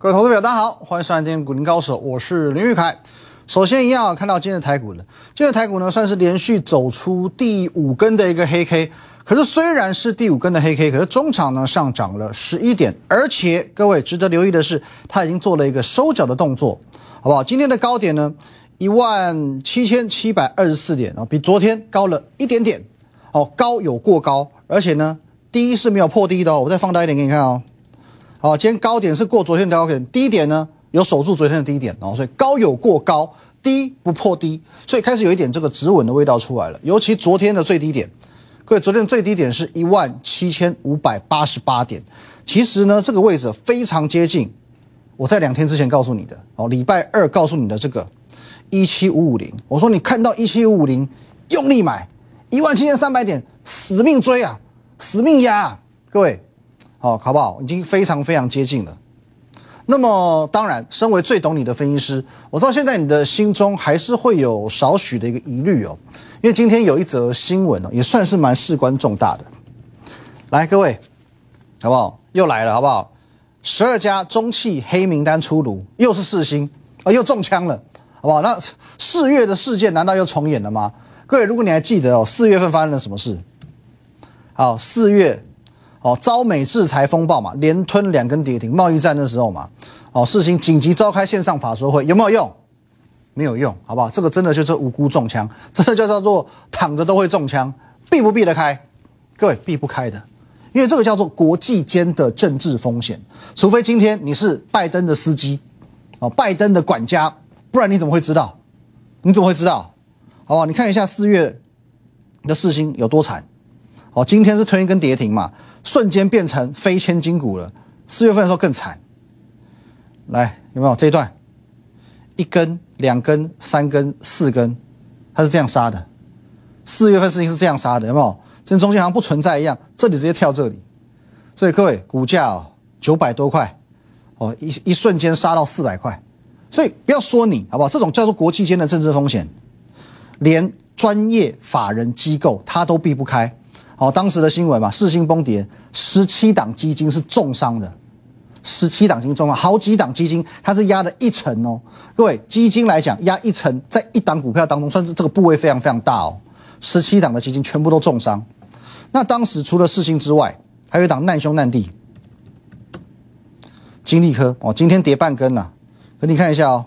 各位投资者，大家好，欢迎收看今天股林高手，我是林玉凯。首先一样看到今天的台股了，今天的台股呢算是连续走出第五根的一个黑 K，可是虽然是第五根的黑 K，可是中场呢上涨了十一点，而且各位值得留意的是，它已经做了一个收脚的动作，好不好？今天的高点呢一万七千七百二十四点啊，比昨天高了一点点，哦，高有过高，而且呢低是没有破低的哦，我再放大一点给你看哦。好，今天高点是过昨天的高点，低点呢有守住昨天的低点哦，所以高有过高，低不破低，所以开始有一点这个止稳的味道出来了。尤其昨天的最低点，各位，昨天最低点是一万七千五百八十八点，其实呢这个位置非常接近我在两天之前告诉你的哦，礼拜二告诉你的这个一七五五零，我说你看到一七五五零用力买，一万七千三百点死命追啊，死命压啊，各位。好，好不好？已经非常非常接近了。那么，当然，身为最懂你的分析师，我知道现在你的心中还是会有少许的一个疑虑哦。因为今天有一则新闻哦，也算是蛮事关重大的。来，各位，好不好？又来了，好不好？十二家中企黑名单出炉，又是四星啊，又中枪了，好不好？那四月的事件难道又重演了吗？各位，如果你还记得哦，四月份发生了什么事？好，四月。哦，遭美制裁风暴嘛，连吞两根跌停，贸易战的时候嘛，哦，事情紧急召开线上法说会，有没有用？没有用，好不好？这个真的就是无辜中枪，真的就叫做躺着都会中枪，避不避得开？各位避不开的，因为这个叫做国际间的政治风险，除非今天你是拜登的司机，哦，拜登的管家，不然你怎么会知道？你怎么会知道？好不好？你看一下四月的四星有多惨。哦，今天是推一根跌停嘛，瞬间变成非千金股了。四月份的时候更惨，来有没有这一段？一根、两根、三根、四根，它是这样杀的。四月份事情是这样杀的，有没有？这中间好像不存在一样，这里直接跳这里。所以各位，股价哦九百多块，哦一一瞬间杀到四百块。所以不要说你好不好？这种叫做国际间的政治风险，连专业法人机构它都避不开。好，当时的新闻嘛，四星崩跌，十七档基金是重伤的，十七档基金重伤，好几档基金它是压了一层哦。各位，基金来讲压一层，在一档股票当中，算是这个部位非常非常大哦。十七档的基金全部都重伤。那当时除了四星之外，还有一档难兄难弟，金利科哦，今天跌半根了。可你看一下哦，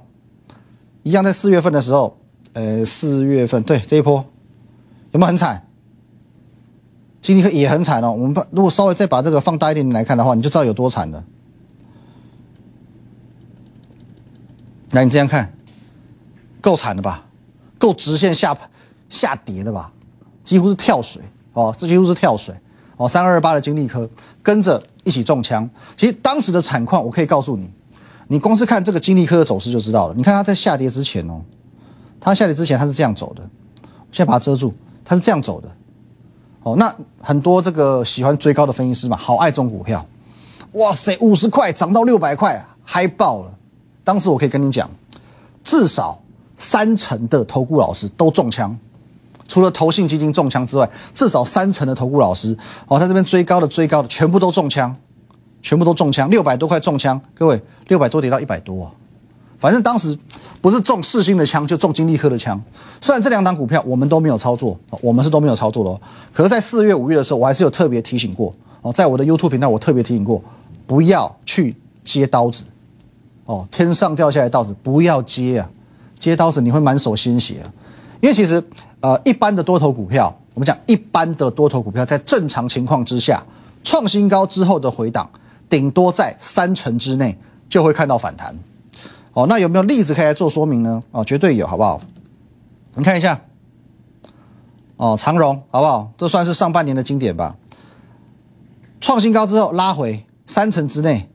一样在四月份的时候，呃，四月份对这一波有没有很惨？金立科也很惨哦。我们把如果稍微再把这个放大一点点来看的话，你就知道有多惨了。来，你这样看，够惨的吧？够直线下下跌的吧？几乎是跳水哦，这几乎是跳水哦。三二二八的金立科跟着一起中枪。其实当时的惨况，我可以告诉你，你光是看这个金立科的走势就知道了。你看它在下跌之前哦，它下跌之前它是这样走的，先把它遮住，它是这样走的。哦，那很多这个喜欢追高的分析师嘛，好爱这种股票，哇塞，五十块涨到六百块，嗨爆了！当时我可以跟你讲，至少三成的投顾老师都中枪，除了投信基金中枪之外，至少三成的投顾老师，哦，在这边追高的追高的全部都中枪，全部都中枪，六百多块中枪，各位，六百多跌到一百多啊！反正当时不是中四星的枪，就中金利科的枪。虽然这两档股票我们都没有操作，我们是都没有操作的。可是，在四月、五月的时候，我还是有特别提醒过哦，在我的 YouTube 频道，我特别提醒过，不要去接刀子哦，天上掉下来刀子不要接啊，接刀子你会满手鲜血啊。因为其实呃，一般的多头股票，我们讲一般的多头股票，在正常情况之下，创新高之后的回档，顶多在三成之内就会看到反弹。哦，那有没有例子可以来做说明呢？哦，绝对有，好不好？你看一下，哦，长荣，好不好？这算是上半年的经典吧。创新高之后拉回三成之内，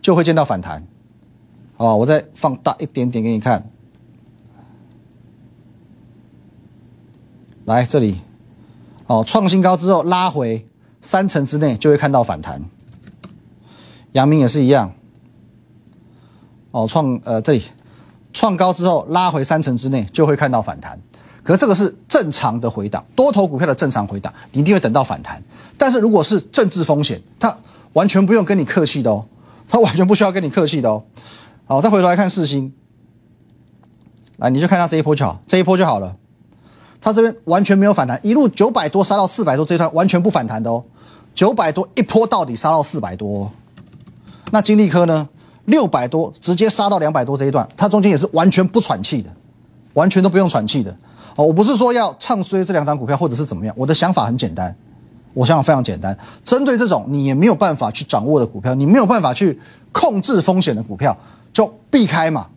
就会见到反弹。好，我再放大一点点给你看。来这里，哦，创新高之后拉回三成之内，就会看到反弹。阳明也是一样。哦，创呃这里创高之后拉回三成之内就会看到反弹，可这个是正常的回档，多头股票的正常回档，你一定会等到反弹。但是如果是政治风险，它完全不用跟你客气的哦，它完全不需要跟你客气的哦。好，再回头来看四星，来你就看它这一波就好，这一波就好了。它这边完全没有反弹，一路九百多杀到四百多，这一段完全不反弹的哦。九百多一波到底杀到四百多，那金利科呢？六百多直接杀到两百多这一段，它中间也是完全不喘气的，完全都不用喘气的。哦，我不是说要唱衰这两张股票或者是怎么样，我的想法很简单，我想法非常简单，针对这种你也没有办法去掌握的股票，你没有办法去控制风险的股票，就避开嘛，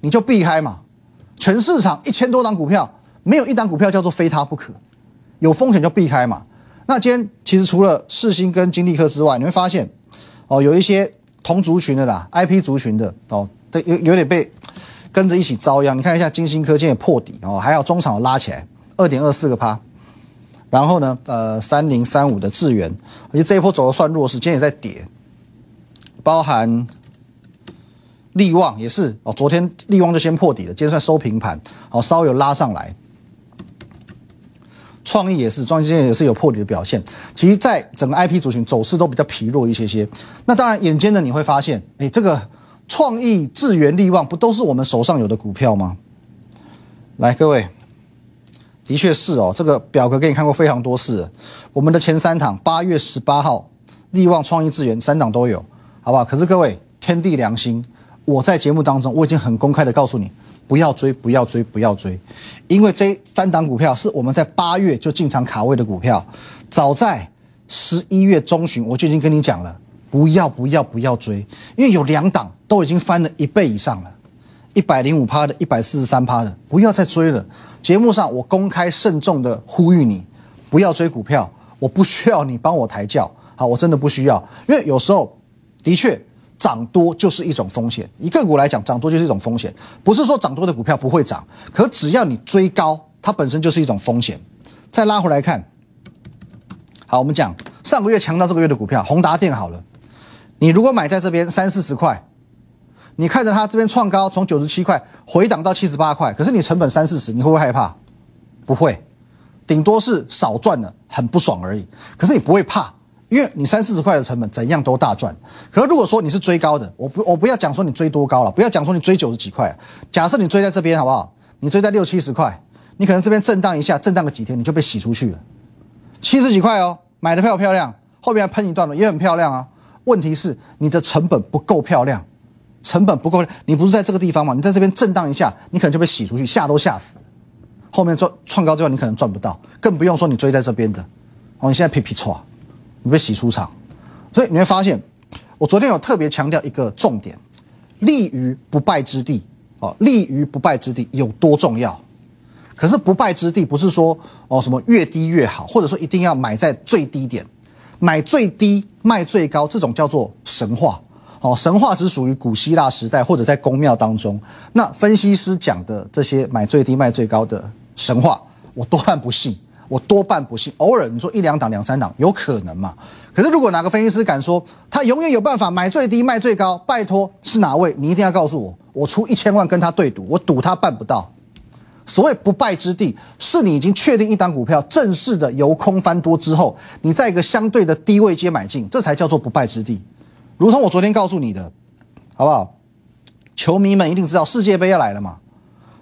你就避开嘛。全市场一千多档股票，没有一档股票叫做非它不可，有风险就避开嘛。那今天其实除了世星跟金利科之外，你会发现，哦，有一些同族群的啦，IP 族群的哦，这有有点被跟着一起遭殃。你看一下金星科今天也破底哦，还有中场拉起来二点二四个趴。然后呢，呃，三零三五的智源，而且这一波走的算弱势，今天也在跌。包含利旺也是哦，昨天利旺就先破底了，今天算收平盘，哦，稍微有拉上来。创意也是，创意今天也是有破底的表现。其实，在整个 IP 族群走势都比较疲弱一些些。那当然，眼尖的你会发现，哎，这个创意、智源、利旺不都是我们手上有的股票吗？来，各位，的确是哦。这个表格给你看过非常多次，我们的前三档，八月十八号，利旺、创意、智源三档都有，好不好？可是各位，天地良心，我在节目当中我已经很公开的告诉你。不要追，不要追，不要追，因为这三档股票是我们在八月就进场卡位的股票，早在十一月中旬我就已经跟你讲了，不要，不要，不要追，因为有两档都已经翻了一倍以上了，一百零五趴的，一百四十三趴的，不要再追了。节目上我公开慎重的呼吁你，不要追股票，我不需要你帮我抬轿，好，我真的不需要，因为有时候的确。涨多就是一种风险，以个股来讲，涨多就是一种风险。不是说涨多的股票不会涨，可只要你追高，它本身就是一种风险。再拉回来看，好，我们讲上个月强到这个月的股票，宏达电好了，你如果买在这边三四十块，你看着它这边创高，从九十七块回档到七十八块，可是你成本三四十，你会不会害怕？不会，顶多是少赚了，很不爽而已。可是你不会怕。因为你三四十块的成本怎样都大赚，可如果说你是追高的，我不我不要讲说你追多高了，不要讲说你追九十几块，假设你追在这边好不好？你追在六七十块，你可能这边震荡一下，震荡个几天你就被洗出去了。七十几块哦，买的漂不漂亮？后面喷一段了也很漂亮啊。问题是你的成本不够漂亮，成本不够，你不是在这个地方吗？你在这边震荡一下，你可能就被洗出去，吓都吓死。后面赚创高之后你可能赚不到，更不用说你追在这边的，哦，你现在皮皮错。你被洗出场，所以你会发现，我昨天有特别强调一个重点，立于不败之地哦，立于不败之地有多重要？可是不败之地不是说哦什么越低越好，或者说一定要买在最低点，买最低卖最高，这种叫做神话哦，神话只属于古希腊时代或者在宫庙当中。那分析师讲的这些买最低卖最高的神话，我多半不信。我多半不信，偶尔你说一两档、两三档有可能嘛？可是如果哪个分析师敢说他永远有办法买最低卖最高，拜托是哪位？你一定要告诉我，我出一千万跟他对赌，我赌他办不到。所谓不败之地，是你已经确定一档股票正式的由空翻多之后，你在一个相对的低位接买进，这才叫做不败之地。如同我昨天告诉你的，好不好？球迷们一定知道世界杯要来了嘛？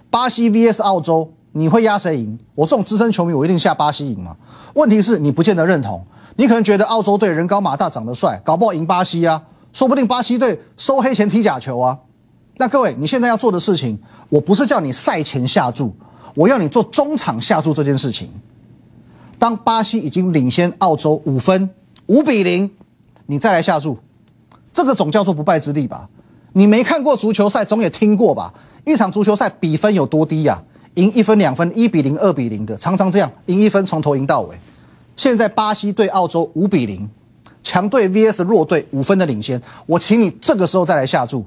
巴西 VS 澳洲。你会压谁赢？我这种资深球迷，我一定下巴西赢嘛？问题是你不见得认同，你可能觉得澳洲队人高马大长得帅，搞不好赢巴西啊，说不定巴西队收黑钱踢假球啊。那各位，你现在要做的事情，我不是叫你赛前下注，我要你做中场下注这件事情。当巴西已经领先澳洲五分，五比零，你再来下注，这个总叫做不败之地吧？你没看过足球赛，总也听过吧？一场足球赛比分有多低呀？赢一分两分，一比零、二比零的，常常这样，赢一分从头赢到尾。现在巴西对澳洲五比零，强队 VS 弱队五分的领先，我请你这个时候再来下注。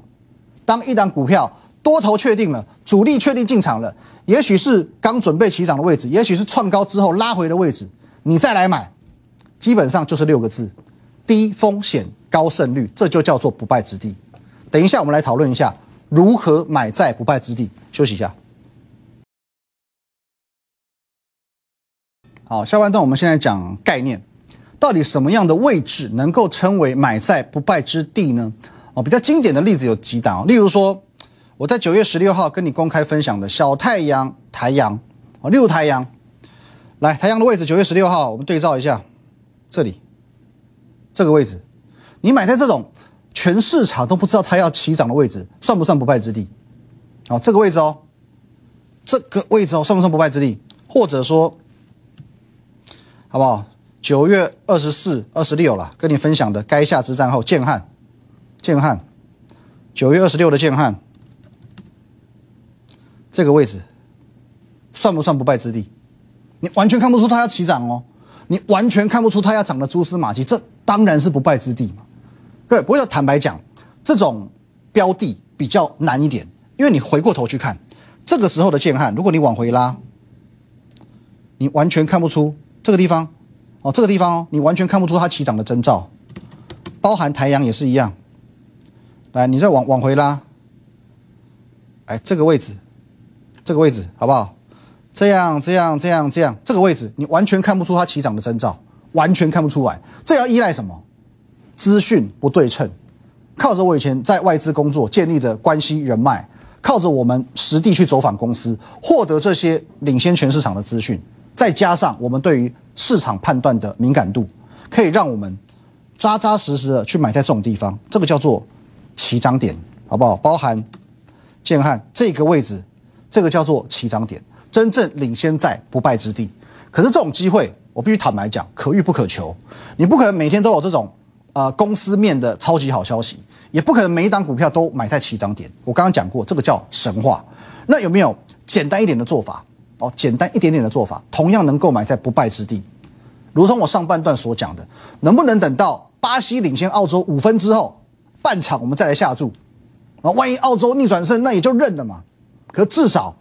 当一档股票多头确定了，主力确定进场了，也许是刚准备起涨的位置，也许是创高之后拉回的位置，你再来买，基本上就是六个字：低风险高胜率，这就叫做不败之地。等一下我们来讨论一下如何买在不败之地。休息一下。好，下半段我们现在讲概念，到底什么样的位置能够称为买在不败之地呢？哦，比较经典的例子有几档，例如说我在九月十六号跟你公开分享的小太阳、台阳，哦，六太阳，来太阳的位置，九月十六号我们对照一下，这里这个位置，你买在这种全市场都不知道它要起涨的位置，算不算不败之地？哦，这个位置哦，这个位置哦，算不算不败之地？或者说，好不好？九月二十四、二十六了，跟你分享的垓下之战后，建汉。建汉，九月二十六的建汉，这个位置算不算不败之地？你完全看不出它要起涨哦，你完全看不出它要涨的蛛丝马迹，这当然是不败之地嘛。各位，不过坦白讲，这种标的比较难一点，因为你回过头去看这个时候的建汉，如果你往回拉，你完全看不出这个地方哦，这个地方哦，你完全看不出它起涨的征兆，包含台阳也是一样。来，你再往往回拉，哎，这个位置，这个位置好不好？这样，这样，这样，这样，这个位置你完全看不出它起涨的征兆，完全看不出来。这要依赖什么？资讯不对称，靠着我以前在外资工作建立的关系人脉，靠着我们实地去走访公司，获得这些领先全市场的资讯，再加上我们对于市场判断的敏感度，可以让我们扎扎实实的去买在这种地方。这个叫做。起涨点好不好？包含建汉这个位置，这个叫做起涨点，真正领先在不败之地。可是这种机会，我必须坦白讲，可遇不可求。你不可能每天都有这种呃公司面的超级好消息，也不可能每一档股票都买在起涨点。我刚刚讲过，这个叫神话。那有没有简单一点的做法？哦，简单一点点的做法，同样能够买在不败之地。如同我上半段所讲的，能不能等到巴西领先澳洲五分之后？半场我们再来下注，啊，万一澳洲逆转胜，那也就认了嘛。可至少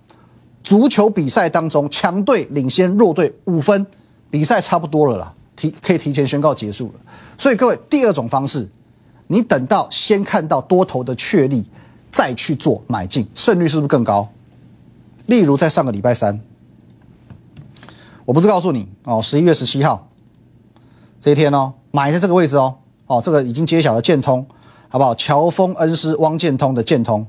足球比赛当中，强队领先弱队五分，比赛差不多了啦，提可以提前宣告结束了。所以各位，第二种方式，你等到先看到多头的确立，再去做买进，胜率是不是更高？例如在上个礼拜三，我不是告诉你哦，十一月十七号这一天哦，买在这个位置哦，哦，这个已经揭晓了，建通。好不好？乔峰恩师汪建通的建通，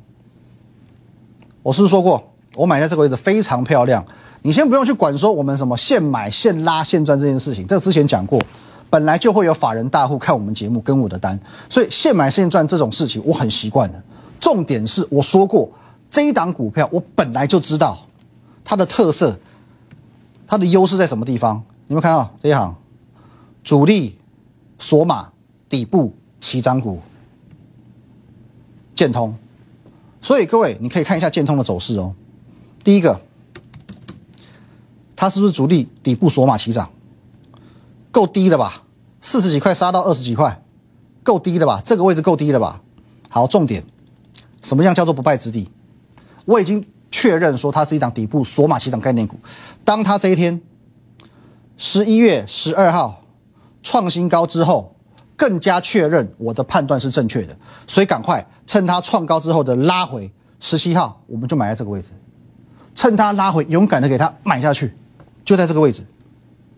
我是不是说过，我买在这个位置非常漂亮。你先不用去管说我们什么现买现拉现赚这件事情，这个之前讲过，本来就会有法人大户看我们节目跟我的单，所以现买现赚这种事情我很习惯的。重点是我说过，这一档股票我本来就知道它的特色，它的优势在什么地方？你们看到这一行，主力锁码底部起涨股。建通，所以各位你可以看一下建通的走势哦。第一个，它是不是主力底部锁码起涨？够低的吧？四十几块杀到二十几块，够低的吧？这个位置够低的吧？好，重点，什么样叫做不败之地？我已经确认说它是一档底部索马起涨概念股。当它这一天十一月十二号创新高之后。更加确认我的判断是正确的，所以赶快趁它创高之后的拉回，十七号我们就买在这个位置，趁它拉回，勇敢的给它买下去，就在这个位置。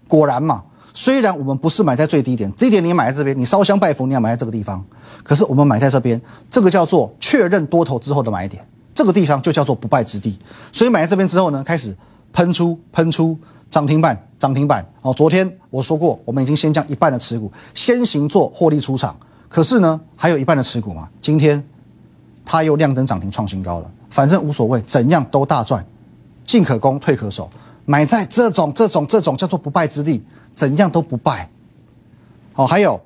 果然嘛，虽然我们不是买在最低点，低点你买在这边，你烧香拜佛你要买在这个地方，可是我们买在这边，这个叫做确认多头之后的买点，这个地方就叫做不败之地。所以买在这边之后呢，开始喷出喷出。涨停板，涨停板哦！昨天我说过，我们已经先将一半的持股，先行做获利出场。可是呢，还有一半的持股嘛？今天它又亮灯涨停创新高了。反正无所谓，怎样都大赚，进可攻，退可守。买在这种、这种、这种叫做不败之地，怎样都不败。哦，还有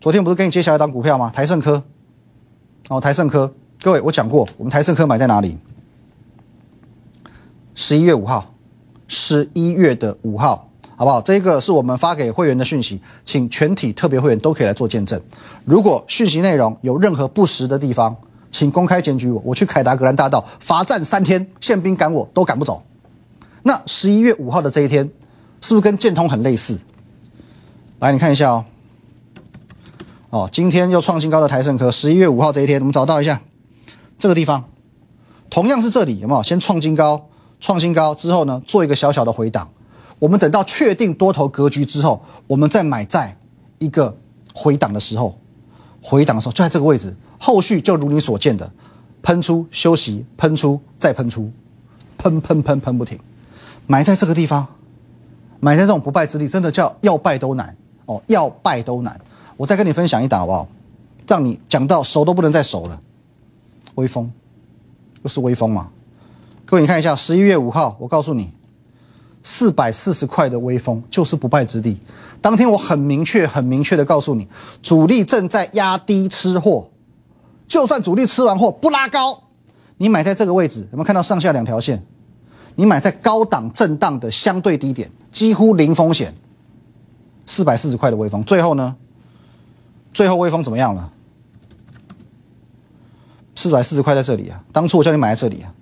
昨天不是跟你揭晓一档股票吗？台盛科。哦，台盛科，各位我讲过，我们台盛科买在哪里？十一月五号。十一月的五号，好不好？这个是我们发给会员的讯息，请全体特别会员都可以来做见证。如果讯息内容有任何不实的地方，请公开检举我，我去凯达格兰大道罚站三天，宪兵赶我都赶不走。那十一月五号的这一天，是不是跟建通很类似？来，你看一下哦。哦，今天又创新高的台盛科，十一月五号这一天，我们找到一下这个地方，同样是这里，有没有？先创新高。创新高之后呢，做一个小小的回档，我们等到确定多头格局之后，我们再买在一个回档的时候，回档的时候就在这个位置，后续就如你所见的，喷出休息，喷出再喷出，喷喷喷喷不停，买在这个地方，买在这种不败之地，真的叫要败都难哦，要败都难。我再跟你分享一档好不好？让你讲到手都不能再手了。微风，又是微风嘛？各位你看一下，十一月五号，我告诉你。四百四十块的微风就是不败之地。当天我很明确、很明确的告诉你，主力正在压低吃货。就算主力吃完货不拉高，你买在这个位置，有没有看到上下两条线？你买在高档震荡的相对低点，几乎零风险。四百四十块的微风，最后呢？最后微风怎么样了？四百四十块在这里啊！当初我叫你买在这里啊，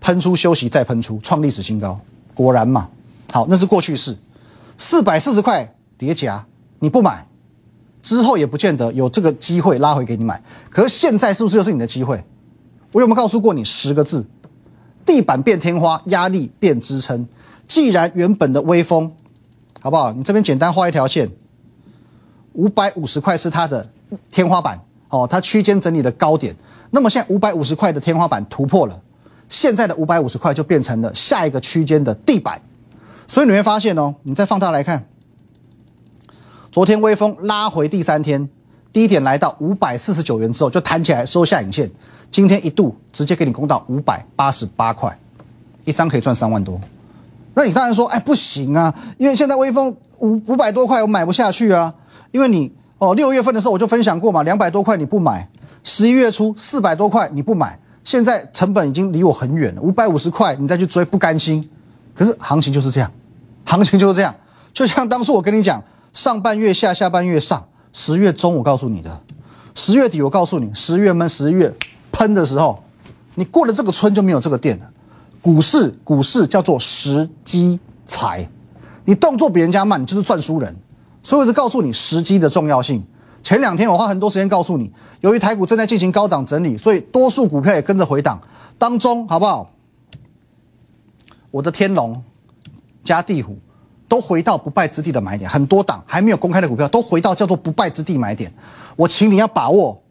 喷出休息再喷出，创历史新高。果然嘛，好，那是过去式，四百四十块叠加，你不买，之后也不见得有这个机会拉回给你买。可是现在是不是又是你的机会？我有没有告诉过你十个字？地板变天花，压力变支撑。既然原本的微风，好不好？你这边简单画一条线，五百五十块是它的天花板哦，它区间整理的高点。那么现在五百五十块的天花板突破了。现在的五百五十块就变成了下一个区间的地板，所以你会发现哦，你再放大来看，昨天微风拉回第三天低点来到五百四十九元之后就弹起来收下影线，今天一度直接给你攻到五百八十八块，一张可以赚三万多。那你当然说，哎，不行啊，因为现在微风五五百多块我买不下去啊，因为你哦六月份的时候我就分享过嘛，两百多块你不买，十一月初四百多块你不买。现在成本已经离我很远了，五百五十块你再去追不甘心，可是行情就是这样，行情就是这样。就像当初我跟你讲，上半月下，下半月上，十月中我告诉你的，十月底我告诉你，十月闷，十一月喷的时候，你过了这个村就没有这个店了。股市，股市叫做时机财，你动作比人家慢，你就是赚输人。所以我是告诉你时机的重要性。前两天我花很多时间告诉你，由于台股正在进行高档整理，所以多数股票也跟着回档。当中好不好？我的天龙加地虎都回到不败之地的买点，很多档还没有公开的股票都回到叫做不败之地买点。我请你要把握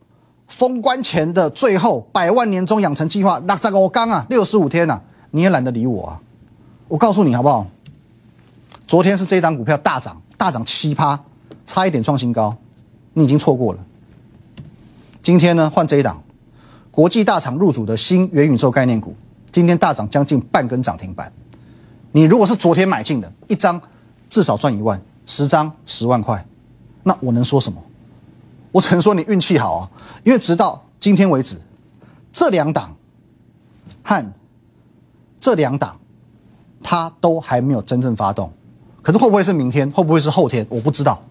封关前的最后百万年终养成计划，那这个我刚啊六十五天啊，你也懒得理我啊！我告诉你好不好？昨天是这一档股票大涨，大涨七趴，差一点创新高。你已经错过了。今天呢，换这一档，国际大厂入主的新元宇宙概念股，今天大涨将近半根涨停板。你如果是昨天买进的，一张至少赚一万，十张十万块，那我能说什么？我只能说你运气好啊，因为直到今天为止，这两档和这两档，它都还没有真正发动。可是会不会是明天？会不会是后天？我不知道，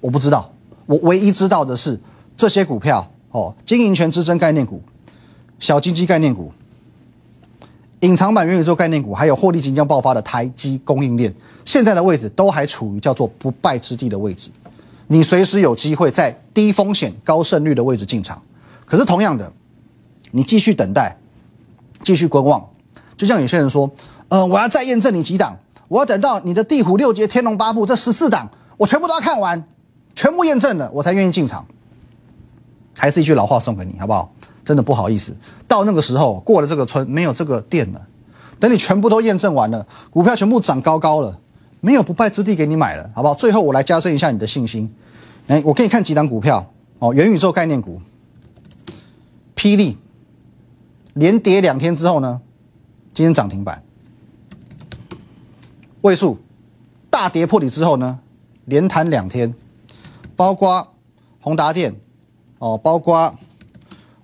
我不知道。我唯一知道的是，这些股票哦，经营权之争概念股、小金鸡概念股、隐藏版元宇宙概念股，还有获利即将爆发的台积供应链，现在的位置都还处于叫做不败之地的位置。你随时有机会在低风险高胜率的位置进场。可是同样的，你继续等待，继续观望。就像有些人说，呃，我要再验证你几档，我要等到你的地虎六阶天龙八部这十四档，我全部都要看完。全部验证了，我才愿意进场。还是一句老话送给你，好不好？真的不好意思，到那个时候过了这个村，没有这个店了。等你全部都验证完了，股票全部涨高高了，没有不败之地给你买了，好不好？最后我来加深一下你的信心。来，我给你看几档股票哦，元宇宙概念股，霹雳，连跌两天之后呢，今天涨停板。位数大跌破底之后呢，连弹两天。包括宏达电，哦，包括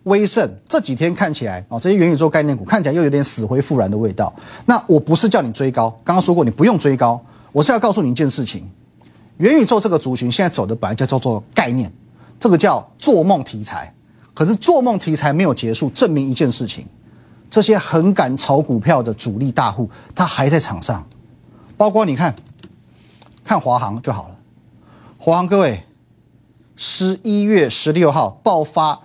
威盛，这几天看起来哦，这些元宇宙概念股看起来又有点死灰复燃的味道。那我不是叫你追高，刚刚说过你不用追高，我是要告诉你一件事情：元宇宙这个族群现在走的本来就叫做概念，这个叫做梦题材。可是做梦题材没有结束，证明一件事情：这些很敢炒股票的主力大户，他还在场上。包括你看，看华航就好了，华航各位。十一月十六号爆发，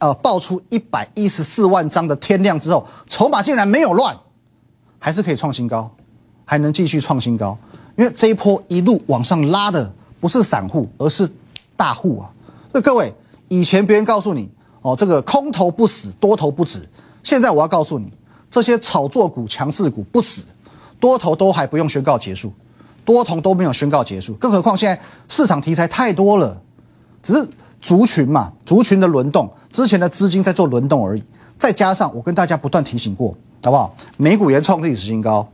呃，爆出一百一十四万张的天量之后，筹码竟然没有乱，还是可以创新高，还能继续创新高。因为这一波一路往上拉的不是散户，而是大户啊。所以各位，以前别人告诉你哦，这个空头不死，多头不止。现在我要告诉你，这些炒作股、强势股不死，多头都还不用宣告结束，多头都没有宣告结束。更何况现在市场题材太多了，只是族群嘛，族群的轮动，之前的资金在做轮动而已。再加上我跟大家不断提醒过，好不好？美股也创历史新高，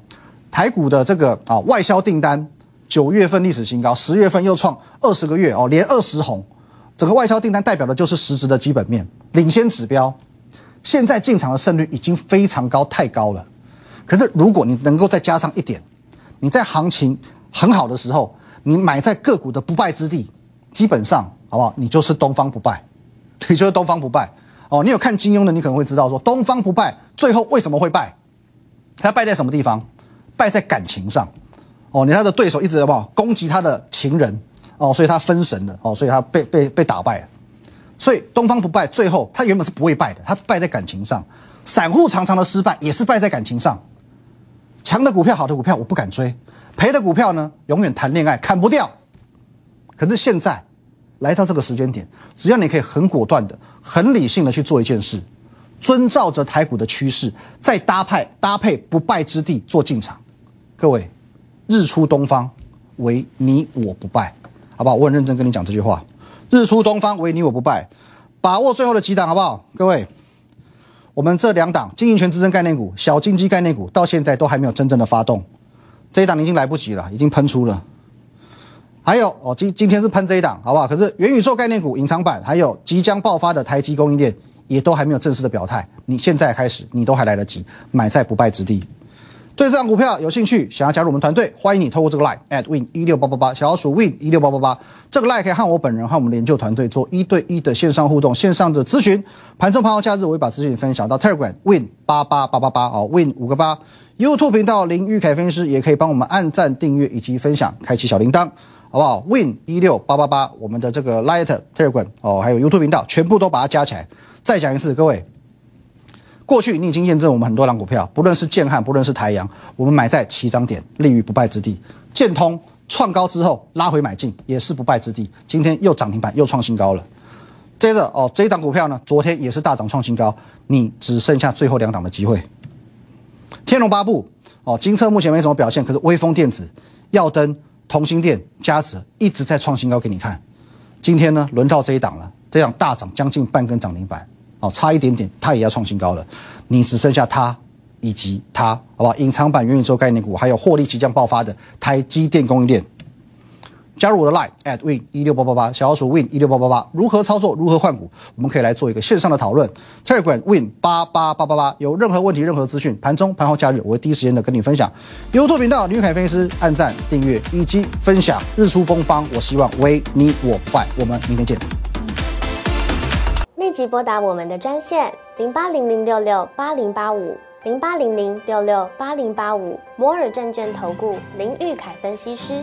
台股的这个啊外销订单九月份历史新高，十月份又创二十个月哦连二十红，整个外销订单代表的就是实质的基本面领先指标。现在进场的胜率已经非常高，太高了。可是如果你能够再加上一点，你在行情很好的时候，你买在个股的不败之地，基本上好不好？你就是东方不败，你就是东方不败。哦，你有看金庸的，你可能会知道说东方不败最后为什么会败？他败在什么地方？败在感情上。哦，你他的对手一直好不好攻击他的情人？哦，所以他分神了。哦，所以他被被被打败了。所以东方不败，最后他原本是不会败的，他败在感情上。散户常常的失败也是败在感情上。强的股票、好的股票我不敢追，赔的股票呢，永远谈恋爱砍不掉。可是现在。来到这个时间点，只要你可以很果断的、很理性的去做一件事，遵照着台股的趋势，再搭配搭配不败之地做进场。各位，日出东方，唯你我不败，好不好？我很认真跟你讲这句话，日出东方，唯你我不败，把握最后的几档，好不好？各位，我们这两档经营权支撑概念股、小金鸡概念股，到现在都还没有真正的发动，这一档已经来不及了，已经喷出了。还有哦，今今天是喷这一档，好不好？可是元宇宙概念股隐藏版，还有即将爆发的台积供应链，也都还没有正式的表态。你现在开始，你都还来得及，买在不败之地。对这张股票有兴趣，想要加入我们团队，欢迎你透过这个 line at win 一六八八八，小老鼠 win 一六八八八，这个 line 可以和我本人和我们研究团队做一对一的线上互动，线上的咨询。盘中盘后假日，我会把资讯分享到 Telegram win 八八八八八哦，win 五个八。YouTube 频道林玉凯分析师也可以帮我们按赞、订阅以及分享，开启小铃铛。好不好？Win 一六八八八，我们的这个 Light Telegram 哦，还有 YouTube 频道，全部都把它加起来。再讲一次，各位，过去你已经验证我们很多档股票，不论是建汉，不论是台阳，我们买在起涨点，立于不败之地。建通创高之后拉回买进，也是不败之地。今天又涨停板，又创新高了。接着哦，这一档股票呢，昨天也是大涨创新高，你只剩下最后两档的机会。天龙八部哦，金策目前没什么表现，可是微风电子、耀登。同心店加持一直在创新高给你看，今天呢轮到这一档了，这样大涨将近半根涨停板，哦，差一点点它也要创新高了，你只剩下它以及它，好不好？隐藏版元宇宙概念股，还有获利即将爆发的台积电供应链。加入我的 line at win 一六八八八，小老鼠 win 一六八八八，如何操作，如何换股，我们可以来做一个线上的讨论。Telegram win 八八八八八，有任何问题、任何资讯，盘中、盘后、假日，我会第一时间的跟你分享。YouTube 频道李玉凯分析师，按赞、订阅以及分享。日出东方，我希望为你我败。我们明天见。立即拨打我们的专线零八零零六六八零八五零八零零六六八零八五摩尔证券投顾林玉凯分析师。